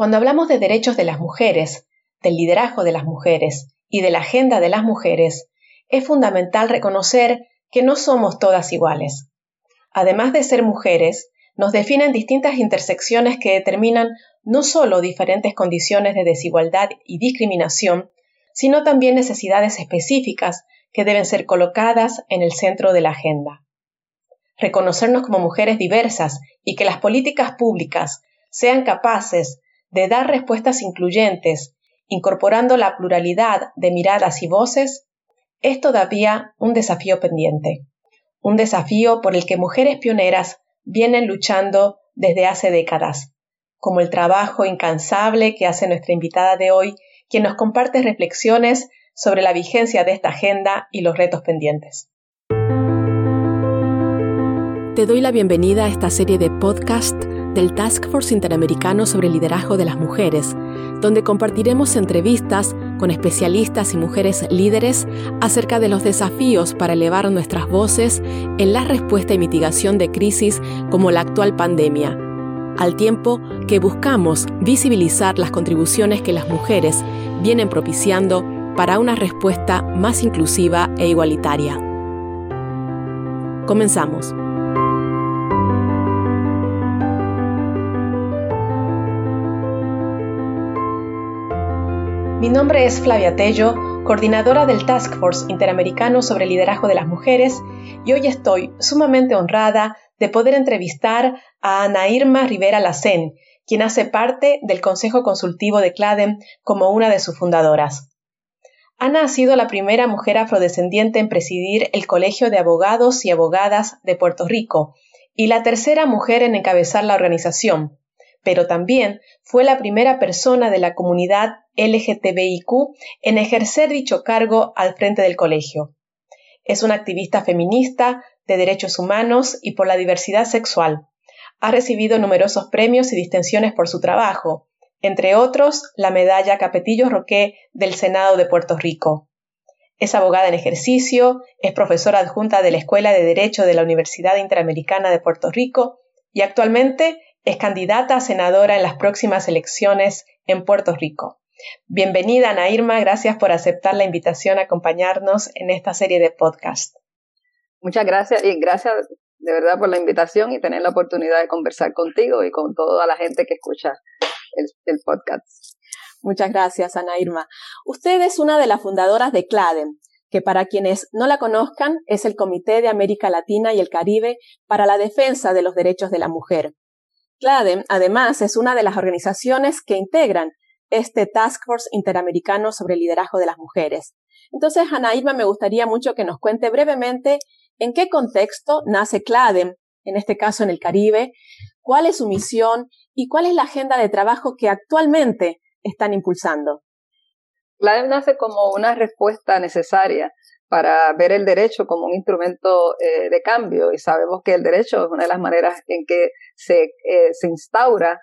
Cuando hablamos de derechos de las mujeres, del liderazgo de las mujeres y de la agenda de las mujeres, es fundamental reconocer que no somos todas iguales. Además de ser mujeres, nos definen distintas intersecciones que determinan no solo diferentes condiciones de desigualdad y discriminación, sino también necesidades específicas que deben ser colocadas en el centro de la agenda. Reconocernos como mujeres diversas y que las políticas públicas sean capaces de dar respuestas incluyentes, incorporando la pluralidad de miradas y voces, es todavía un desafío pendiente, un desafío por el que mujeres pioneras vienen luchando desde hace décadas, como el trabajo incansable que hace nuestra invitada de hoy, quien nos comparte reflexiones sobre la vigencia de esta agenda y los retos pendientes. Te doy la bienvenida a esta serie de podcast del Task Force Interamericano sobre el Liderazgo de las Mujeres, donde compartiremos entrevistas con especialistas y mujeres líderes acerca de los desafíos para elevar nuestras voces en la respuesta y mitigación de crisis como la actual pandemia, al tiempo que buscamos visibilizar las contribuciones que las mujeres vienen propiciando para una respuesta más inclusiva e igualitaria. Comenzamos. Mi nombre es Flavia Tello, coordinadora del Task Force Interamericano sobre el Liderazgo de las Mujeres, y hoy estoy sumamente honrada de poder entrevistar a Ana Irma Rivera Lacén, quien hace parte del Consejo Consultivo de CLADEM como una de sus fundadoras. Ana ha sido la primera mujer afrodescendiente en presidir el Colegio de Abogados y Abogadas de Puerto Rico y la tercera mujer en encabezar la organización, pero también fue la primera persona de la comunidad LGTBIQ en ejercer dicho cargo al frente del colegio. Es una activista feminista, de derechos humanos y por la diversidad sexual. Ha recibido numerosos premios y distinciones por su trabajo, entre otros la medalla Capetillo Roque del Senado de Puerto Rico. Es abogada en ejercicio, es profesora adjunta de la Escuela de Derecho de la Universidad Interamericana de Puerto Rico y actualmente es candidata a senadora en las próximas elecciones en Puerto Rico. Bienvenida, Ana Irma. Gracias por aceptar la invitación a acompañarnos en esta serie de podcast. Muchas gracias y gracias de verdad por la invitación y tener la oportunidad de conversar contigo y con toda la gente que escucha el, podcast. Muchas gracias, Ana Irma. Usted es una de las fundadoras de CLADEM, que para quienes no la conozcan es el Comité de América Latina y el Caribe para la Defensa de los Derechos de la Mujer. CLADEM, además, es una de las organizaciones que integran este Task Force Interamericano sobre el Liderazgo de las Mujeres. Entonces, Ana Irma, me gustaría mucho que nos cuente brevemente en qué contexto nace CLADEM, en este caso en el Caribe, cuál es su misión y cuál es la agenda de trabajo que actualmente están impulsando. CLADEM nace como una respuesta necesaria para ver el derecho como un instrumento eh, de cambio y sabemos que el derecho es una de las maneras en que se, eh, se instaura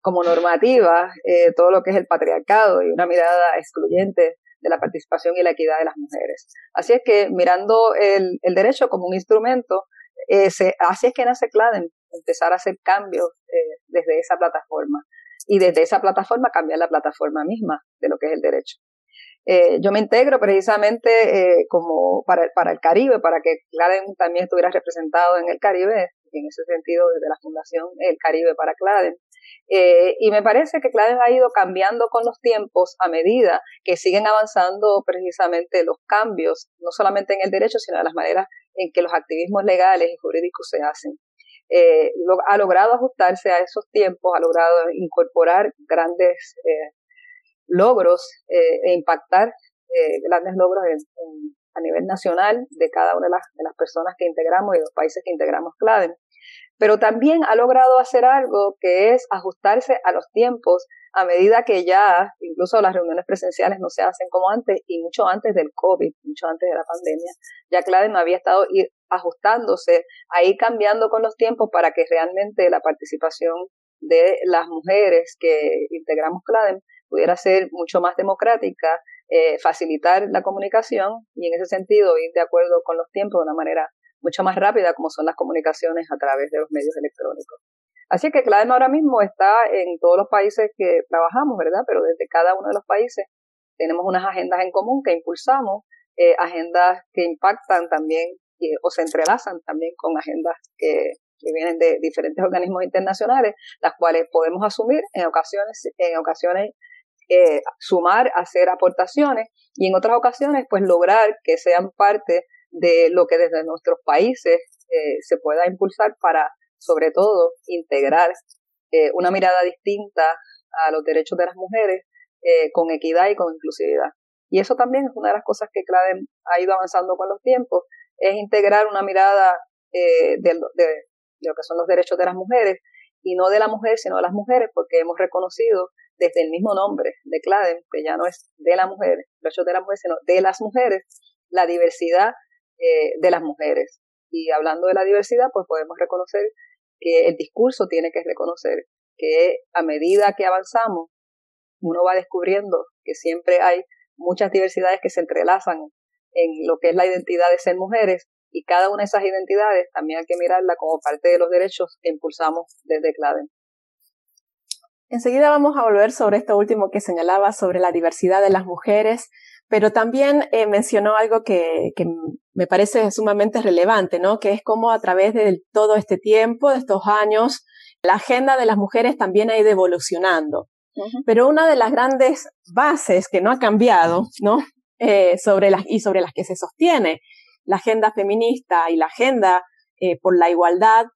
como normativa eh, todo lo que es el patriarcado y una mirada excluyente de la participación y la equidad de las mujeres. Así es que mirando el, el derecho como un instrumento, eh, así es que nace CLADEM, empezar a hacer cambios eh, desde esa plataforma y desde esa plataforma cambiar la plataforma misma de lo que es el derecho. Eh, yo me integro precisamente como para, para el Caribe, para que CLADEM también estuviera representado en el Caribe, en ese sentido desde la Fundación El Caribe para CLADEM. Eh, y me parece que CLADEM ha ido cambiando con los tiempos a medida que siguen avanzando precisamente los cambios, no solamente en el derecho, sino en las maneras en que los activismos legales y jurídicos se hacen. Eh, ha logrado ajustarse a esos tiempos, ha logrado incorporar grandes eh, logros e impactar grandes logros a nivel nacional de cada una de las, de las personas que integramos y de los países que integramos CLADEM pero también ha logrado hacer algo que es ajustarse a los tiempos a medida que ya incluso las reuniones presenciales no se hacen como antes y mucho antes del COVID, mucho antes de la pandemia, ya CLADEM había estado ir ajustándose, a ir cambiando con los tiempos para que realmente la participación de las mujeres que integramos CLADEM pudiera ser mucho más democrática, eh, facilitar la comunicación y en ese sentido ir de acuerdo con los tiempos de una manera mucho más rápida como son las comunicaciones a través de los medios electrónicos. Así que CLADEM ahora mismo está en todos los países que trabajamos, ¿verdad? Pero desde cada uno de los países tenemos unas agendas en común que impulsamos, eh, agendas que impactan también o se entrelazan también con agendas que, vienen de diferentes organismos internacionales, las cuales podemos asumir en ocasiones, en ocasiones eh, sumar, hacer aportaciones y en otras ocasiones pues lograr que sean parte de lo que desde nuestros países eh, se pueda impulsar para sobre todo integrar eh, una mirada distinta a los derechos de las mujeres con equidad y con inclusividad. Y eso también es una de las cosas que CLADEM ha ido avanzando con los tiempos, es integrar una mirada de, de, lo que son los derechos de las mujeres, y no de la mujer, sino de las mujeres, porque hemos reconocido desde el mismo nombre de CLADEM, que ya no es de la mujer, derechos de la mujer, sino de las mujeres, la diversidad eh, de las mujeres. Y hablando de la diversidad, pues podemos reconocer que el discurso tiene que reconocer que a medida que avanzamos, uno va descubriendo que siempre hay muchas diversidades que se entrelazan en lo que es la identidad de ser mujeres y cada una de esas identidades también hay que mirarla como parte de los derechos que impulsamos desde CLADEN. Enseguida vamos a volver sobre esto último que señalaba sobre la diversidad de las mujeres, pero también eh, mencionó algo que, que, me parece sumamente relevante, ¿no? Que es cómo a través de todo este tiempo, de estos años, la agenda de las mujeres también ha ido evolucionando. Pero una de las grandes bases que no ha cambiado, ¿no? Eh, sobre las, y sobre las que se sostiene la agenda feminista y la agenda eh, por la igualdad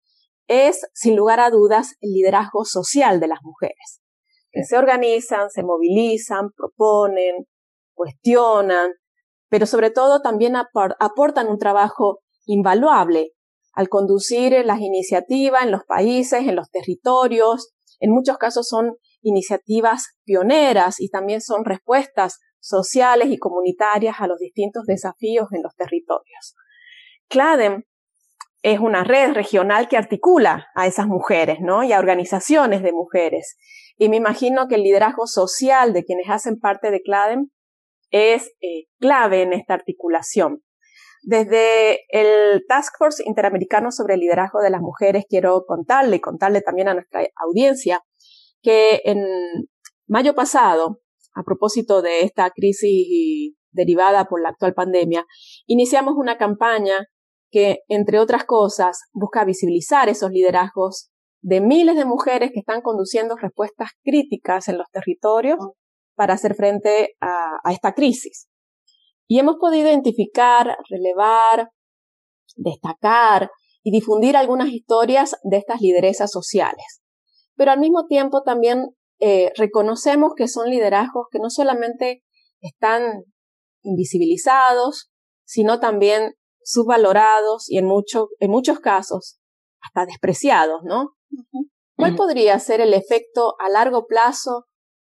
es, sin lugar a dudas, el liderazgo social de las mujeres, que se organizan, se movilizan, proponen, cuestionan, pero sobre todo también aportan un trabajo invaluable al conducir las iniciativas en los países, en los territorios. En muchos casos son iniciativas pioneras y también son respuestas sociales y comunitarias a los distintos desafíos en los territorios. CLADEM es una red regional que articula a esas mujeres, ¿no? Y a organizaciones de mujeres. Y me imagino que el liderazgo social de quienes hacen parte de CLADEM es eh, clave en esta articulación. Desde el Task Force Interamericano sobre el Liderazgo de las Mujeres quiero contarle y contarle también a nuestra audiencia que en mayo pasado a propósito de esta crisis derivada por la actual pandemia, iniciamos una campaña que, entre otras cosas, busca visibilizar esos liderazgos de miles de mujeres que están conduciendo respuestas críticas en los territorios para hacer frente a, a esta crisis. Y hemos podido identificar, relevar, destacar y difundir algunas historias de estas lideresas sociales. Pero al mismo tiempo también eh, reconocemos que son liderazgos que no solamente están invisibilizados, sino también subvalorados y en, en muchos casos hasta despreciados, ¿no? ¿Cuál podría ser el efecto a largo plazo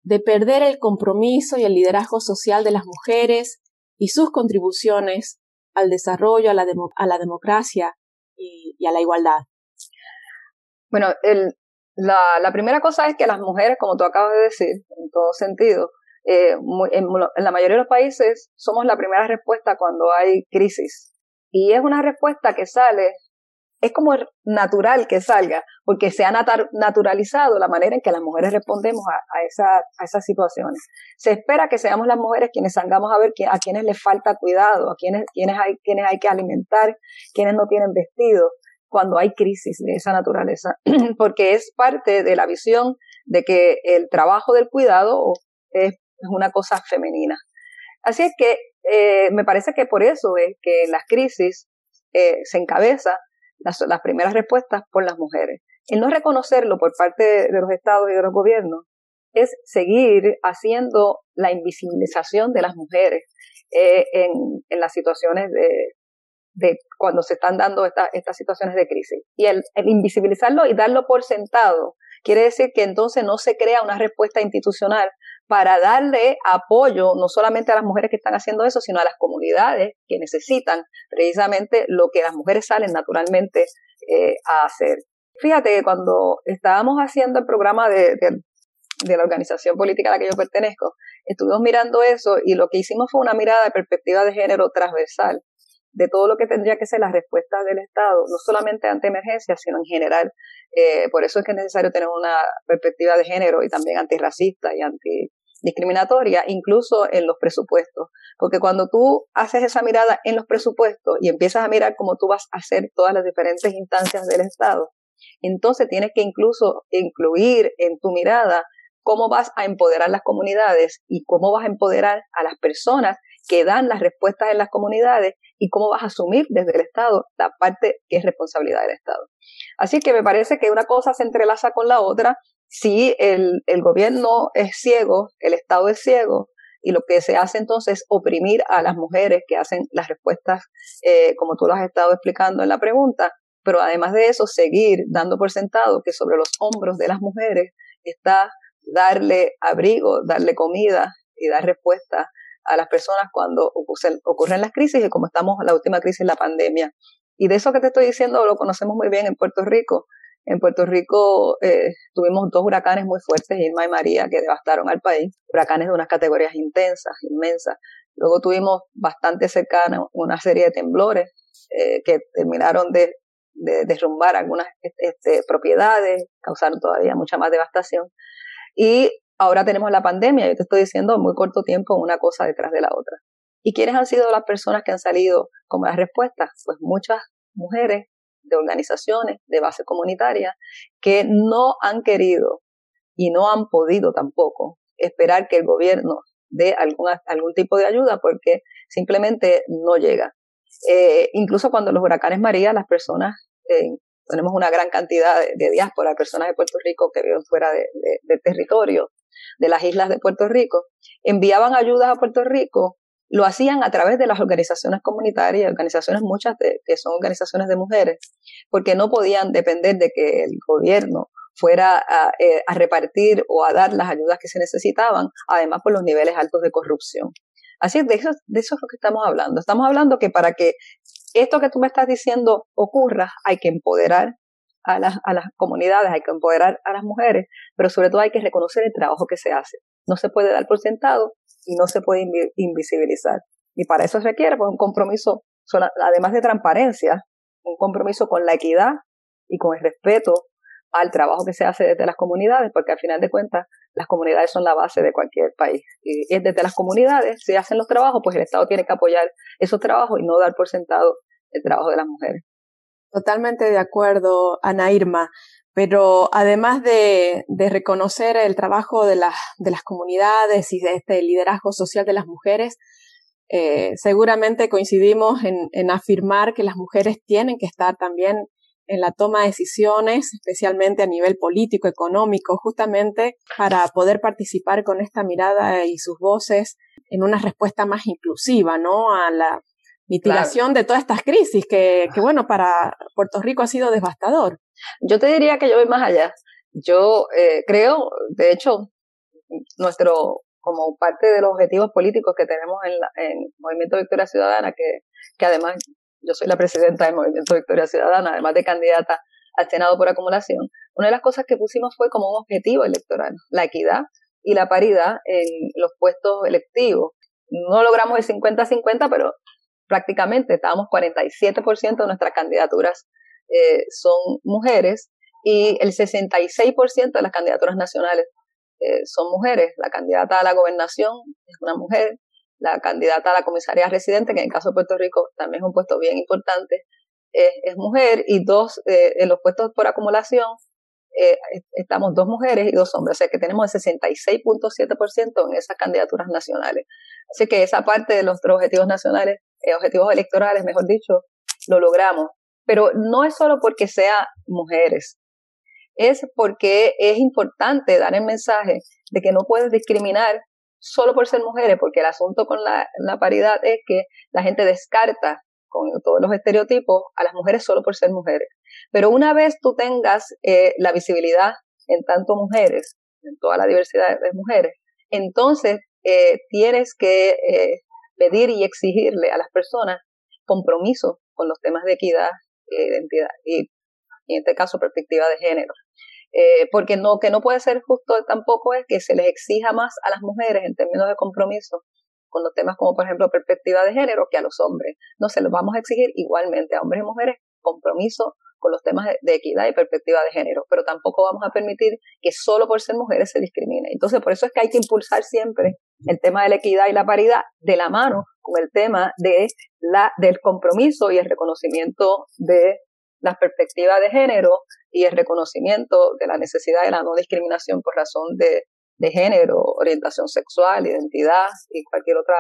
de perder el compromiso y el liderazgo social de las mujeres y sus contribuciones al desarrollo, a la, a la democracia y, a la igualdad? Bueno, el, la, primera cosa es que las mujeres, como tú acabas de decir, en todo sentido, eh, en, la mayoría de los países somos la primera respuesta cuando hay crisis. Y es una respuesta que sale, es como natural que salga, porque se ha naturalizado la manera en que las mujeres respondemos a, a, esa, a esas situaciones. Se espera que seamos las mujeres quienes salgamos a ver a quienes les falta cuidado, a quienes, quienes, hay, quienes hay que alimentar, quienes no tienen vestido, cuando hay crisis de esa naturaleza, porque es parte de la visión de que el trabajo del cuidado es una cosa femenina. Así es que eh, me parece que por eso es que en las crisis eh, se encabeza las, primeras respuestas por las mujeres. El no reconocerlo por parte de los estados y de los gobiernos es seguir haciendo la invisibilización de las mujeres eh, en, en, las situaciones de, de cuando se están dando estas situaciones de crisis. Y el, invisibilizarlo y darlo por sentado quiere decir que entonces no se crea una respuesta institucional para darle apoyo no solamente a las mujeres que están haciendo eso, sino a las comunidades que necesitan precisamente lo que las mujeres salen naturalmente eh, a hacer. Fíjate que cuando estábamos haciendo el programa de, de la organización política a la que yo pertenezco, estuvimos mirando eso y lo que hicimos fue una mirada de perspectiva de género transversal de todo lo que tendría que ser la respuesta del Estado, no solamente ante emergencias, sino en general. Eh, por eso es que es necesario tener una perspectiva de género y también antirracista y antidiscriminatoria, incluso en los presupuestos. Porque cuando tú haces esa mirada en los presupuestos y empiezas a mirar cómo tú vas a hacer todas las diferentes instancias del Estado, entonces tienes que incluso incluir en tu mirada cómo vas a empoderar las comunidades y cómo vas a empoderar a las personas que dan las respuestas en las comunidades y cómo vas a asumir desde el Estado la parte que es responsabilidad del Estado. Así que me parece que una cosa se entrelaza con la otra. Si el, gobierno es ciego, el Estado es ciego, y lo que se hace entonces es oprimir a las mujeres que hacen las respuestas, eh, como tú lo has estado explicando en la pregunta, pero además de eso, seguir dando por sentado que sobre los hombros de las mujeres está darle abrigo, darle comida y dar respuesta a las personas cuando ocurren, las crisis y como estamos en la última crisis, la pandemia. Y de eso que te estoy diciendo lo conocemos muy bien en Puerto Rico. En Puerto Rico eh, tuvimos dos huracanes muy fuertes, Irma y María, que devastaron al país. Huracanes de unas categorías intensas, inmensas. Luego tuvimos bastante cercana una serie de temblores eh, que terminaron de, derrumbar algunas este, propiedades, causaron todavía mucha más devastación. Y ahora tenemos la pandemia, yo te estoy diciendo en muy corto tiempo una cosa detrás de la otra. ¿Y quiénes han sido las personas que han salido como las respuestas? Pues muchas mujeres de organizaciones de base comunitaria que no han querido y no han podido tampoco esperar que el gobierno dé algún, algún tipo de ayuda porque simplemente no llega. Eh, incluso cuando los huracanes María, las personas eh, tenemos una gran cantidad de, diáspora, personas de Puerto Rico que viven fuera del territorio, de las islas de Puerto Rico, enviaban ayudas a Puerto Rico, lo hacían a través de las organizaciones comunitarias, organizaciones muchas que son organizaciones de mujeres, porque no podían depender de que el gobierno fuera a, eh, a, repartir o a dar las ayudas que se necesitaban, además por los niveles altos de corrupción. Así es, de eso, de eso es lo que estamos hablando. Estamos hablando que para que esto que tú me estás diciendo ocurra, hay que empoderar a las, a las comunidades, hay que empoderar a las mujeres, pero sobre todo hay que reconocer el trabajo que se hace. No se puede dar por sentado y no se puede invisibilizar. Y para eso se requiere pues, un compromiso, además de transparencia, un compromiso con la equidad y con el respeto al trabajo que se hace desde las comunidades, porque al final de cuentas las comunidades son la base de cualquier país. Y es desde las comunidades, si hacen los trabajos, pues el Estado tiene que apoyar esos trabajos y no dar por sentado el trabajo de las mujeres. Totalmente de acuerdo, Ana Irma. Pero además de, reconocer el trabajo de, de las comunidades y de este liderazgo social de las mujeres, eh, seguramente coincidimos en, en afirmar que las mujeres tienen que estar también en la toma de decisiones, especialmente a nivel político, económico, justamente para poder participar con esta mirada y sus voces en una respuesta más inclusiva, ¿no? A la mitigación de todas estas crisis que, que, bueno, para Puerto Rico ha sido devastador. Yo te diría que yo voy más allá. Yo eh, creo, de hecho, nuestro, como parte de los objetivos políticos que tenemos en, la, en Movimiento Victoria Ciudadana, que, que además yo soy la presidenta del Movimiento Victoria Ciudadana, además de candidata al Senado por acumulación, una de las cosas que pusimos fue como un objetivo electoral, la equidad y la paridad en los puestos electivos. No logramos el 50-50, pero prácticamente estábamos 47% de nuestras candidaturas eh, son mujeres y el 66% de las candidaturas nacionales eh, son mujeres. La candidata a la gobernación es una mujer, la candidata a la comisaría residente, que en el caso de Puerto Rico también es un puesto bien importante, es, mujer, y dos, eh, en los puestos por acumulación, eh, estamos dos mujeres y dos hombres, o sea que tenemos el 66.7% en esas candidaturas nacionales. Así que esa parte de nuestros objetivos nacionales, eh, objetivos electorales, mejor dicho, lo logramos. Pero no es solo porque sea mujeres, es porque es importante dar el mensaje de que no puedes discriminar solo por ser mujeres, porque el asunto con la, paridad es que la gente descarta con todos los estereotipos a las mujeres solo por ser mujeres. Pero una vez tú tengas eh, la visibilidad en tanto mujeres, en toda la diversidad de mujeres, entonces eh, tienes que eh, pedir y exigirle a las personas compromiso con los temas de equidad identidad y, en este caso perspectiva de género. Eh, porque no, que no puede ser justo tampoco es que se les exija más a las mujeres en términos de compromiso con los temas como por ejemplo perspectiva de género que a los hombres. No se los vamos a exigir igualmente a hombres y mujeres compromiso con los temas de, equidad y perspectiva de género, pero tampoco vamos a permitir que solo por ser mujeres se discrimine. Entonces, por eso es que hay que impulsar siempre el tema de la equidad y la paridad de la mano con el tema de la, del compromiso y el reconocimiento de las perspectivas de género y el reconocimiento de la necesidad de la no discriminación por razón de, de género, orientación sexual, identidad y cualquier otra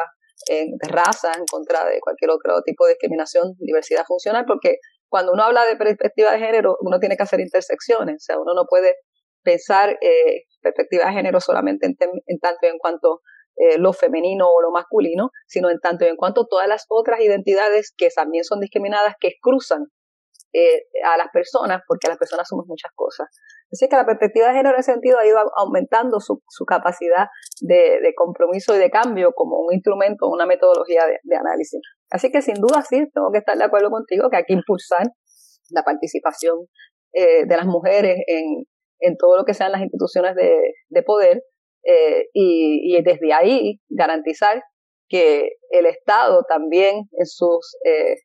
eh, raza en contra de cualquier otro tipo de discriminación, diversidad funcional, porque cuando uno habla de perspectiva de género, uno tiene que hacer intersecciones, o sea, uno no puede pensar eh, perspectiva de género solamente en, tanto y en cuanto eh, lo femenino o lo masculino, sino en tanto y en cuanto todas las otras identidades que también son discriminadas, que cruzan eh, a las personas, porque las personas somos muchas cosas. Así que la perspectiva de género en ese sentido ha ido aumentando su, capacidad de, compromiso y de cambio como un instrumento, una metodología de análisis. Así que sin duda sí, tengo que estar de acuerdo contigo que hay que impulsar la participación eh, de las mujeres en, en, todo lo que sean las instituciones de, de poder eh, y, y, desde ahí garantizar que el Estado también en sus eh,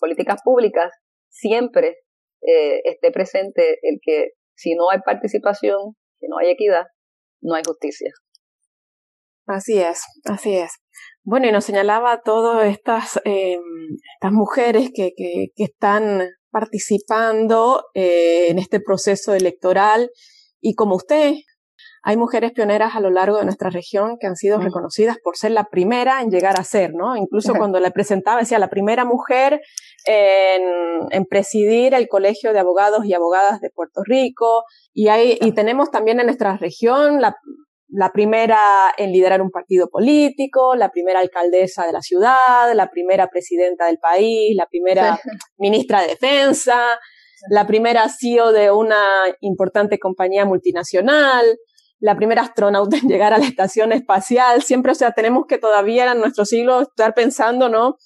políticas públicas siempre esté presente el que si no hay participación, si no hay equidad, no hay justicia. Así es, así es. Bueno, y nos señalaba todas estas, eh, estas mujeres que, que, que, están participando eh, en este proceso electoral y como usted, hay mujeres pioneras a lo largo de nuestra región que han sido reconocidas por ser la primera en llegar a ser, ¿no? Incluso cuando le presentaba, decía, la primera mujer en, en, presidir el Colegio de Abogados y Abogadas de Puerto Rico. Y, hay, y tenemos también en nuestra región la, la primera en liderar un partido político, la primera alcaldesa de la ciudad, la primera presidenta del país, la primera ministra de defensa, la primera CEO de una importante compañía multinacional, la primera astronauta en llegar a la estación espacial. Siempre, o sea, tenemos que todavía en nuestro siglo estar pensando, ¿no?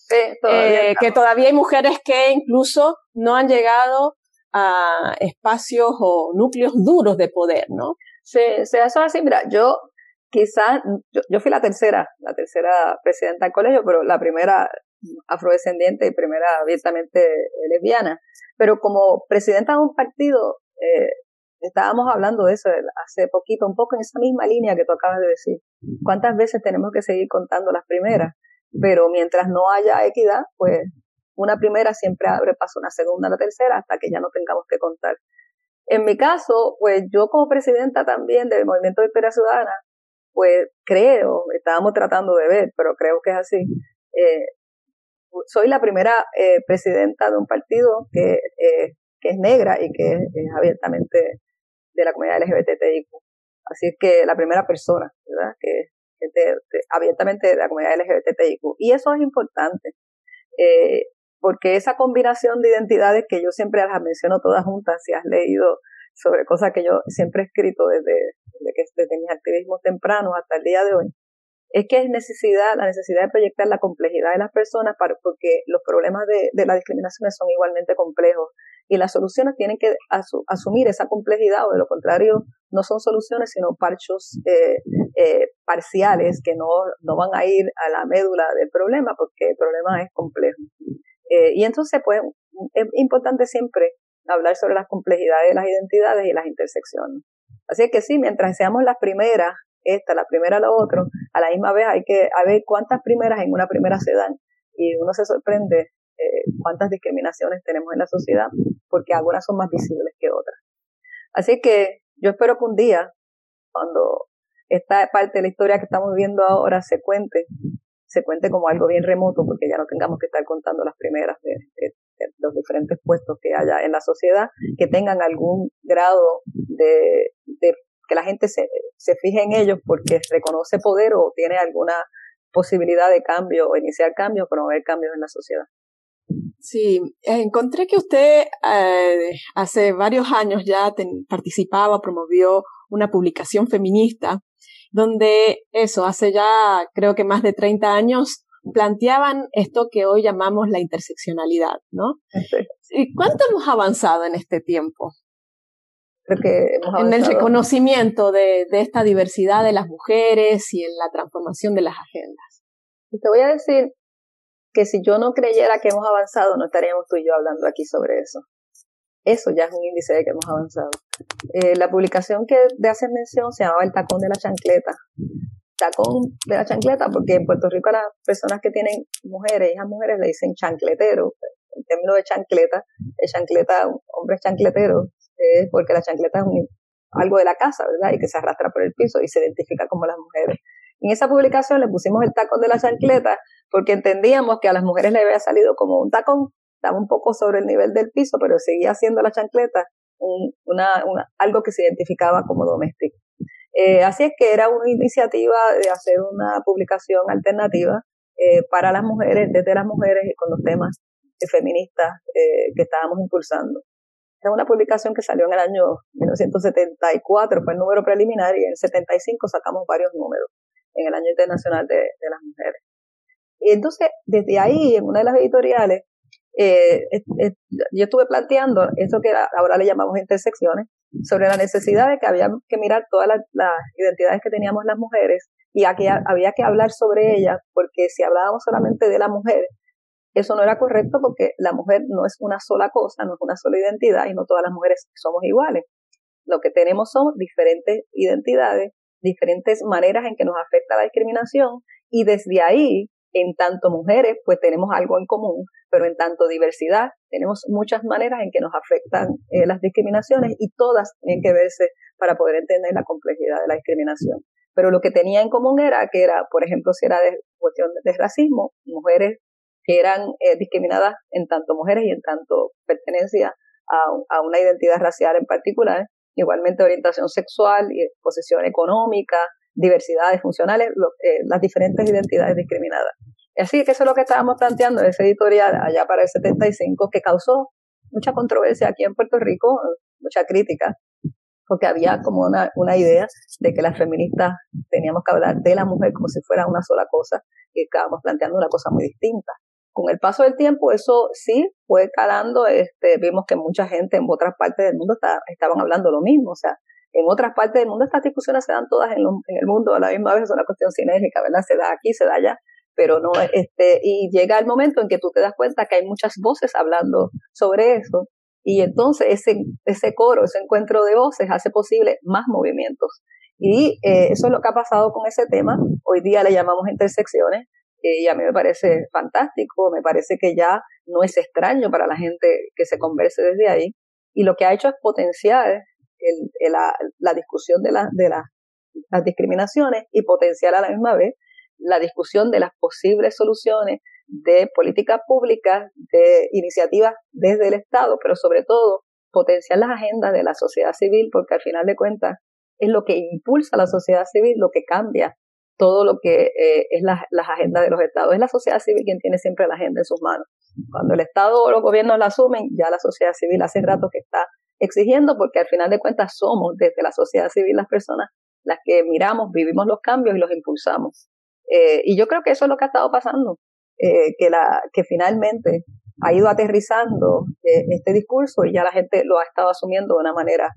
Eh, que todavía hay mujeres que incluso no han llegado a espacios o núcleos duros de poder, ¿no? Sí, se eso así. Mira, yo quizás, yo, fui la tercera, la tercera presidenta del colegio, pero la primera afrodescendiente y primera abiertamente lesbiana. Pero como presidenta de un partido, eh, estábamos hablando de eso hace poquito, un poco en esa misma línea que tú acabas de decir. ¿Cuántas veces tenemos que seguir contando las primeras? Pero mientras no haya equidad, pues una primera siempre abre paso una segunda, a la tercera, hasta que ya no tengamos que contar. En mi caso, pues yo como presidenta también del Movimiento de Historia Ciudadana, pues creo, estábamos tratando de ver, pero creo que es así, eh, soy la primera eh, presidenta de un partido que, eh, que es negra y que es, abiertamente de la comunidad LGBTIQ. Así es que la primera persona, ¿verdad? Que es abiertamente de la comunidad LGBTIQ. Y eso es importante. Eh, porque esa combinación de identidades que yo siempre las menciono todas juntas, si has leído sobre cosas que yo siempre he escrito desde, desde, desde mis activismos tempranos hasta el día de hoy, es que es necesidad, la necesidad de proyectar la complejidad de las personas para, porque los problemas de, de la discriminación son igualmente complejos y las soluciones tienen que asumir esa complejidad o de lo contrario no son soluciones sino parchos eh, eh, parciales que no, no van a ir a la médula del problema porque el problema es complejo. Eh, y entonces, pues, es importante siempre hablar sobre las complejidades de las identidades y las intersecciones. Así que sí, mientras seamos las primeras, esta, la primera, la otra, a la misma vez hay que ver cuántas primeras en una primera se dan. Y uno se sorprende eh, cuántas discriminaciones tenemos en la sociedad, porque algunas son más visibles que otras. Así que yo espero que un día, cuando esta parte de la historia que estamos viendo ahora se cuente, se cuente como algo bien remoto, porque ya no tengamos que estar contando las primeras de, los diferentes puestos que haya en la sociedad, que tengan algún grado de, que la gente se, se fije en ellos porque reconoce poder o tiene alguna posibilidad de cambio o iniciar cambios, promover cambios en la sociedad. Sí, encontré que usted eh, hace varios años ya participaba, promovió una publicación feminista donde eso, hace ya creo que más de 30 años, planteaban esto que hoy llamamos la interseccionalidad, ¿no? ¿Y cuánto hemos avanzado en este tiempo? en el reconocimiento de, esta diversidad de las mujeres y en la transformación de las agendas. Y te voy a decir que si yo no creyera que hemos avanzado, no estaríamos tú y yo hablando aquí sobre eso. Eso ya es un índice de que hemos avanzado. Eh, la publicación que de hace mención se llamaba El tacón de la chancleta. Tacón de la chancleta, porque en Puerto Rico a las personas que tienen mujeres, hijas mujeres, le dicen chancletero. En términos de chancleta, el chancleta, hombre chancletero, eh, porque la chancleta es algo de la casa, ¿verdad? Y que se arrastra por el piso y se identifica como las mujeres. En esa publicación le pusimos el tacón de la chancleta porque entendíamos que a las mujeres le había salido como un tacón, estaba un poco sobre el nivel del piso, pero seguía siendo la chancleta una, algo que se identificaba como doméstico. Eh, así es que era una iniciativa de hacer una publicación alternativa eh, para las mujeres, desde las mujeres y con los temas feministas eh, que estábamos impulsando. Era una publicación que salió en el año 1974, fue el número preliminar, y en el 75 sacamos varios números en el Año Internacional de, de las Mujeres. Entonces, desde ahí, en una de las editoriales, eh, yo estuve planteando eso que ahora le llamamos intersecciones, sobre la necesidad de que había que mirar todas las, identidades que teníamos las mujeres y aquí había que hablar sobre ellas, porque si hablábamos solamente de la mujer, eso no era correcto porque la mujer no es una sola cosa, no es una sola identidad y no todas las mujeres somos iguales. Lo que tenemos son diferentes identidades, diferentes maneras en que nos afecta la discriminación y desde ahí en tanto mujeres, pues tenemos algo en común, pero en tanto diversidad, tenemos muchas maneras en que nos afectan eh, las discriminaciones y todas tienen que verse para poder entender la complejidad de la discriminación. Pero lo que tenía en común era que era, por ejemplo, si era de cuestión de racismo, mujeres que eran eh, discriminadas en tanto mujeres y en tanto pertenencia a, a una identidad racial en particular, igualmente orientación sexual y posición económica, diversidades funcionales, eh, las diferentes identidades discriminadas. Así que eso es lo que estábamos planteando en ese editorial allá para el 75, que causó mucha controversia aquí en Puerto Rico, mucha crítica, porque había como una, una idea de que las feministas teníamos que hablar de la mujer como si fuera una sola cosa y estábamos planteando una cosa muy distinta. Con el paso del tiempo eso sí fue calando, este, vimos que mucha gente en otras partes del mundo estaban hablando lo mismo, o sea, en otras partes del mundo estas discusiones se dan todas en, el mundo a la misma vez, es una cuestión sinérgica, ¿verdad? Se da aquí, se da allá, pero no, este, y llega el momento en que tú te das cuenta que hay muchas voces hablando sobre eso, y entonces ese, ese coro, ese encuentro de voces hace posible más movimientos. Y eh, eso es lo que ha pasado con ese tema. Hoy día le llamamos intersecciones, y a mí me parece fantástico, me parece que ya no es extraño para la gente que se converse desde ahí. Y lo que ha hecho es potenciar la, discusión de, de las discriminaciones y potenciar a la misma vez la discusión de las posibles soluciones de políticas públicas, de iniciativas desde el Estado, pero sobre todo potenciar las agendas de la sociedad civil, porque al final de cuentas es lo que impulsa a la sociedad civil, lo que cambia todo lo que eh, es las agendas de los estados. Es la sociedad civil quien tiene siempre la agenda en sus manos. Cuando el Estado o los gobiernos la asumen, ya la sociedad civil hace rato que está exigiendo porque al final de cuentas somos desde la sociedad civil las personas las que miramos, vivimos los cambios y los impulsamos. Eh, y yo creo que eso es lo que ha estado pasando, eh, que, la, que finalmente ha ido aterrizando eh, este discurso y ya la gente lo ha estado asumiendo de una manera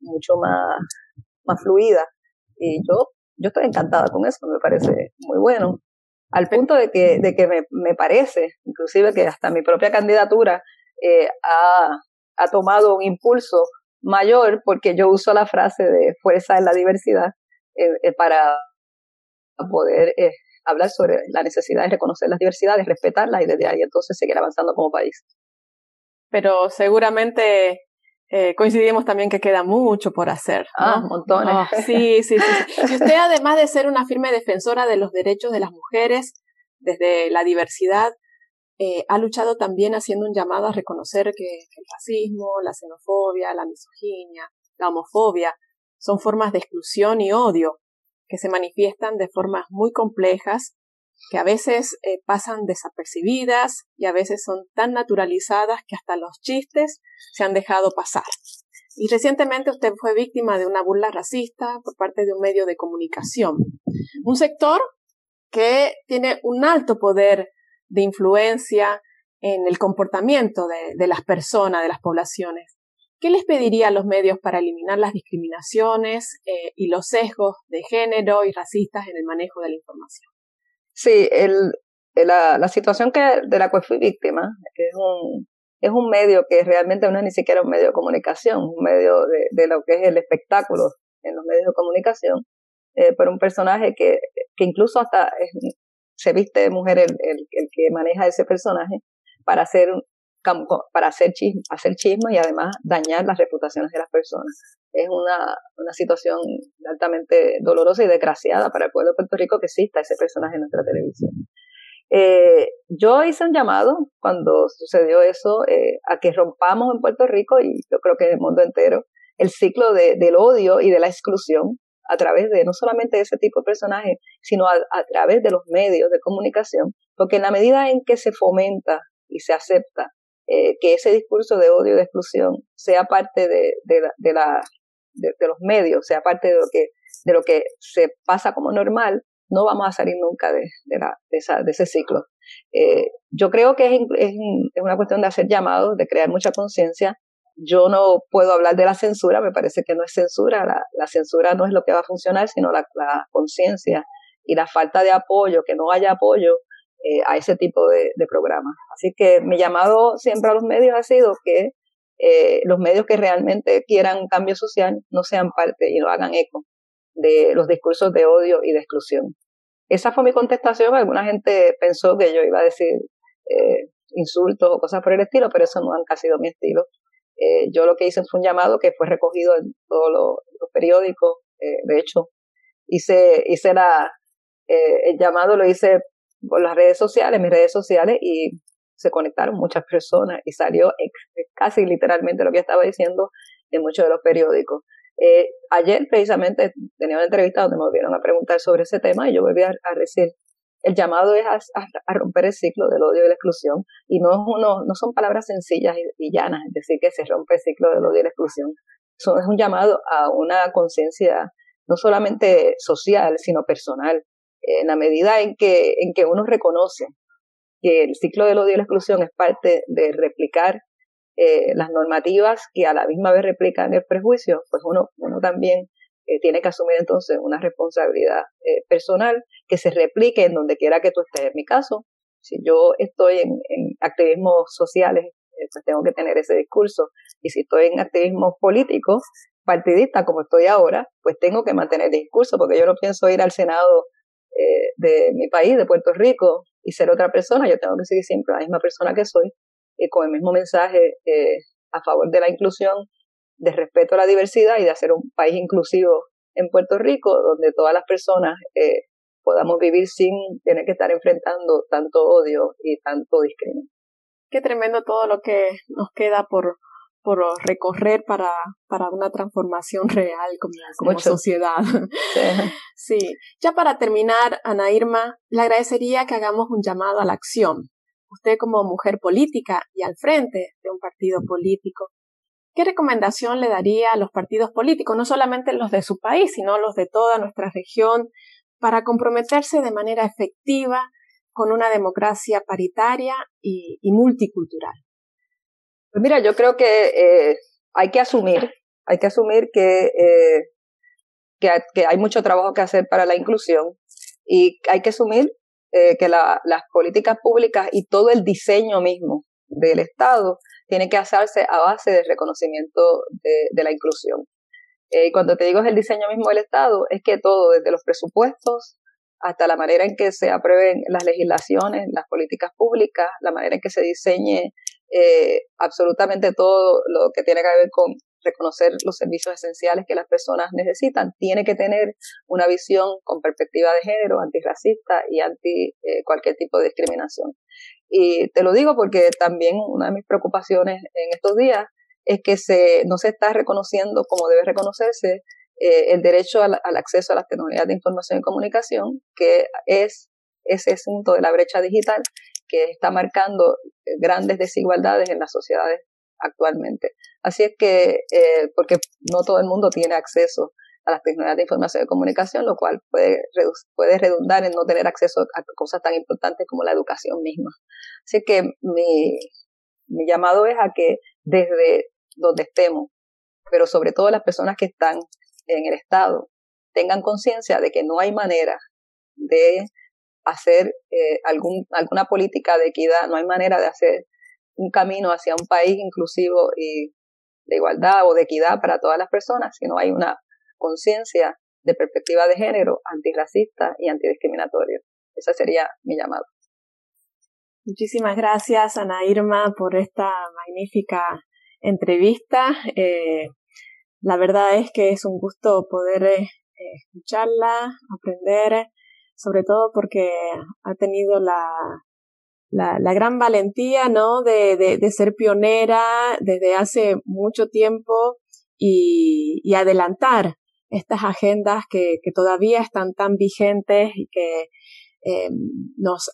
mucho más, más fluida. Y yo, yo estoy encantada con eso, me parece muy bueno. Al punto de que, de que me, me parece, inclusive que hasta mi propia candidatura ha, ha tomado un impulso mayor porque yo uso la frase de fuerza en la diversidad eh, eh, para poder eh, hablar sobre la necesidad de reconocer las diversidades, respetarlas y desde ahí entonces seguir avanzando como país. Pero seguramente coincidimos también que queda mucho por hacer. Ah, montones. Oh, sí, sí, sí. Usted, además de ser una firme defensora de los derechos de las mujeres, desde la diversidad, eh, ha luchado también haciendo un llamado a reconocer que, el racismo, la xenofobia, la misoginia, la homofobia son formas de exclusión y odio que se manifiestan de formas muy complejas que a veces eh, pasan desapercibidas y a veces son tan naturalizadas que hasta los chistes se han dejado pasar. Y recientemente usted fue víctima de una burla racista por parte de un medio de comunicación, un sector que tiene un alto poder de influencia en el comportamiento de, las personas, de las poblaciones. ¿Qué les pediría a los medios para eliminar las discriminaciones eh, y los sesgos de género y racistas en el manejo de la información? Sí, el, la, situación que, de la cual fui víctima es un, es un medio que realmente no es ni siquiera un medio de comunicación, un medio de, de lo que es el espectáculo en los medios de comunicación, eh, pero un personaje que, que incluso hasta se viste de mujer el, el, el, que maneja ese personaje para hacer para hacer chisme, hacer chisme y además dañar las reputaciones de las personas. Es una, una situación altamente dolorosa y desgraciada para el pueblo de Puerto Rico que exista ese personaje en nuestra televisión. Eh, yo hice un llamado cuando sucedió eso eh, a que rompamos en Puerto Rico y yo creo que en el mundo entero el ciclo de, del odio y de la exclusión a través de no solamente ese tipo de personajes, sino a, través de los medios de comunicación, porque en la medida en que se fomenta y se acepta eh, que ese discurso de odio y de exclusión sea parte de, de, de, la, de, los medios, sea parte de lo que de lo que se pasa como normal, no vamos a salir nunca de, de, la, de, esa, de ese ciclo. Eh, yo creo que es, es, es, una cuestión de hacer llamados, de crear mucha conciencia. Yo no puedo hablar de la censura, me parece que no es censura, la, la censura no es lo que va a funcionar, sino la, conciencia y la falta de apoyo, que no haya apoyo eh, a ese tipo de, de, programas. Así que mi llamado siempre a los medios ha sido que eh, los medios que realmente quieran cambio social no sean parte y no hagan eco de los discursos de odio y de exclusión. Esa fue mi contestación. Alguna gente pensó que yo iba a decir eh, insultos o cosas por el estilo, pero eso no ha sido mi estilo. Eh, yo lo que hice fue un llamado que fue recogido en todos los, periódicos. Eh, de hecho, hice, hice la, eh, el llamado lo hice por las redes sociales, mis redes sociales, y se conectaron muchas personas y salió casi literalmente lo que estaba diciendo en muchos de los periódicos. Eh, ayer precisamente tenía una entrevista donde me volvieron a preguntar sobre ese tema y yo volví a, a decir, el llamado es a, romper el ciclo del odio y la exclusión y no, no son palabras sencillas y, llanas, es decir, que se rompe el ciclo del odio y la exclusión. Es un llamado a una conciencia no solamente social, sino personal. En la medida en que, en que uno reconoce que el ciclo del odio y la exclusión es parte de replicar eh, las normativas que a la misma vez replican el prejuicio, pues uno también eh, tiene que asumir entonces una responsabilidad eh, personal que se replique en donde quiera que tú estés. En mi caso, si yo estoy en, activismos sociales, eh, pues tengo que tener ese discurso. Y si estoy en activismos políticos, partidistas como estoy ahora, pues tengo que mantener el discurso, porque yo no pienso ir al Senado eh, de mi país, de Puerto Rico, y ser otra persona, yo tengo que seguir siempre la misma persona que soy, eh, con el mismo mensaje a favor de la inclusión, de respeto a la diversidad y de hacer un país inclusivo en Puerto Rico, donde todas las personas eh, podamos vivir sin tener que estar enfrentando tanto odio y tanto discriminación. Qué tremendo todo lo que nos queda por, por recorrer para, para una transformación real como, como sociedad. Sí. sí. Ya para terminar, Ana Irma, le agradecería que hagamos un llamado a la acción usted como mujer política y al frente de un partido político, ¿qué recomendación le daría a los partidos políticos, no solamente los de su país, sino los de toda nuestra región, para comprometerse de manera efectiva con una democracia paritaria y, multicultural? Pues mira, yo creo que eh, hay que asumir, hay que asumir que, eh, que, que hay mucho trabajo que hacer para la inclusión y hay que asumir eh, que la, las políticas públicas y todo el diseño mismo del Estado tiene que hacerse a base del reconocimiento de, la inclusión. Eh, cuando te digo es el diseño mismo del Estado, es que todo, desde los presupuestos hasta la manera en que se aprueben las legislaciones, las políticas públicas, la manera en que se diseñe eh, absolutamente todo lo que tiene que ver con reconocer los servicios esenciales que las personas necesitan, tiene que tener una visión con perspectiva de género, antirracista y anti eh, cualquier tipo de discriminación. Y te lo digo porque también una de mis preocupaciones en estos días es que se, no se está reconociendo como debe reconocerse eh, el derecho al, al, acceso a las tecnologías de información y comunicación, que es ese asunto de la brecha digital que está marcando grandes desigualdades en las sociedades actualmente. Así es que, eh, porque no todo el mundo tiene acceso a las tecnologías de información y comunicación, lo cual puede, puede redundar en no tener acceso a cosas tan importantes como la educación misma. Así que mi, llamado es a que desde donde estemos, pero sobre todo las personas que están en el Estado, tengan conciencia de que no hay manera de hacer eh, alguna política de equidad, no hay manera de hacer un camino hacia un país inclusivo y de igualdad o de equidad para todas las personas si no hay una conciencia de perspectiva de género antirracista y antidiscriminatoria. Ese sería mi llamado. Muchísimas gracias, Ana Irma, por esta magnífica entrevista. Eh, la verdad es que es un gusto poder eh, escucharla, aprender, sobre todo porque ha tenido la, la, gran valentía, ¿no? De, ser pionera desde hace mucho tiempo y adelantar estas agendas que, que, todavía están tan vigentes y que eh, nos,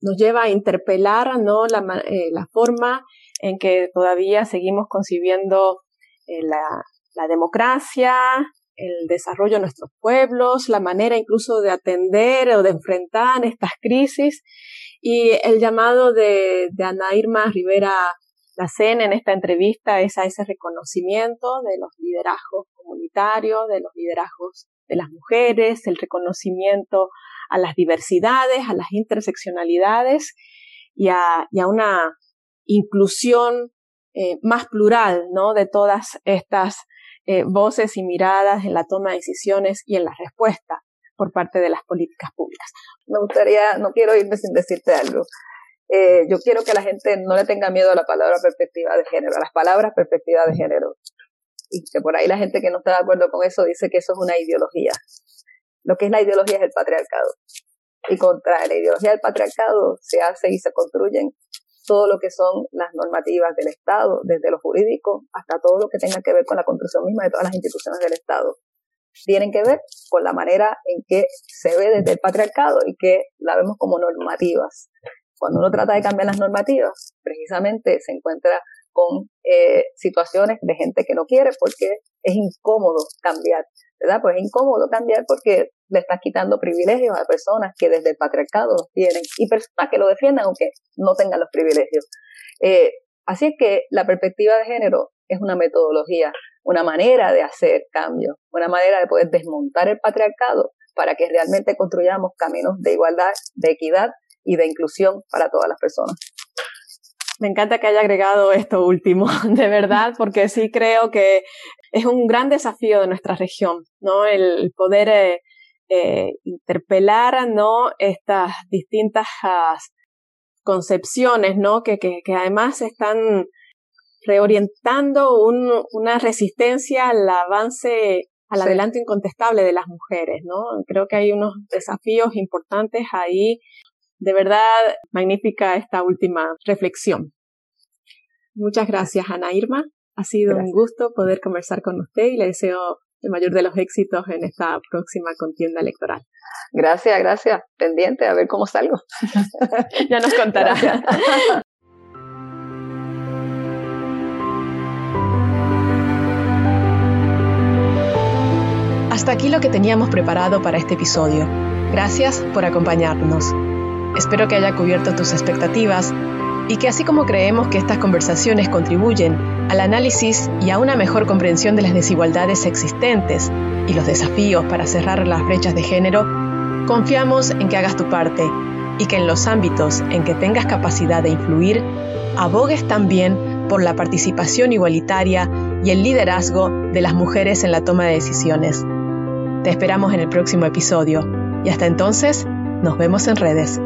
nos lleva a interpelar ¿no? la, eh, la forma en que todavía seguimos concibiendo eh, la, la, democracia, el desarrollo de nuestros pueblos, la manera incluso de atender o de enfrentar estas crisis y el llamado de, de Ana Irma Rivera Lacen en esta entrevista es a ese reconocimiento de los liderazgos comunitarios, de los liderazgos de las mujeres, el reconocimiento a las diversidades, a las interseccionalidades y a, una inclusión eh, más plural, ¿no? De todas estas eh, voces y miradas en la toma de decisiones y en la respuesta por parte de las políticas públicas. Me gustaría, no quiero irme sin decirte algo. Eh, yo quiero que la gente no le tenga miedo a la palabra perspectiva de género, a las palabras perspectiva de género. Y que por ahí la gente que no está de acuerdo con eso dice que eso es una ideología. Lo que es la ideología es el patriarcado. Y contra la ideología del patriarcado se hace y se construyen todo lo que son las normativas del Estado, desde lo jurídico hasta todo lo que tenga que ver con la construcción misma de todas las instituciones del Estado. Tienen que ver con la manera en que se ve desde el patriarcado y que la vemos como normativas. Cuando uno trata de cambiar las normativas, precisamente se encuentra con eh, situaciones de gente que no quiere porque es incómodo cambiar. ¿verdad? Pues es incómodo cambiar porque le estás quitando privilegios a personas que desde el patriarcado los tienen y personas que lo defiendan aunque no tengan los privilegios. Eh, así es que la perspectiva de género es una metodología, una manera de hacer cambios, una manera de poder desmontar el patriarcado para que realmente construyamos caminos de igualdad, de equidad y de inclusión para todas las personas. Me encanta que haya agregado esto último, de verdad, porque sí creo que es un gran desafío de nuestra región, ¿no? El poder eh, eh, interpelar, ¿no? Estas distintas concepciones, ¿no? Que, que, que, además están reorientando un, una resistencia al avance, al adelanto incontestable de las mujeres, ¿no? Creo que hay unos desafíos importantes ahí de verdad, magnífica esta última reflexión. Muchas gracias, Ana Irma. Ha sido un gusto poder conversar con usted y le deseo el mayor de los éxitos en esta próxima contienda electoral. Gracias, gracias. Pendiente a ver cómo salgo. ya nos contará. Hasta aquí lo que teníamos preparado para este episodio. Gracias por acompañarnos. Espero que haya cubierto tus expectativas y que así como creemos que estas conversaciones contribuyen al análisis y a una mejor comprensión de las desigualdades existentes y los desafíos para cerrar las brechas de género, confiamos en que hagas tu parte y que en los ámbitos en que tengas capacidad de influir, abogues también por la participación igualitaria y el liderazgo de las mujeres en la toma de decisiones. Te esperamos en el próximo episodio y hasta entonces nos vemos en redes.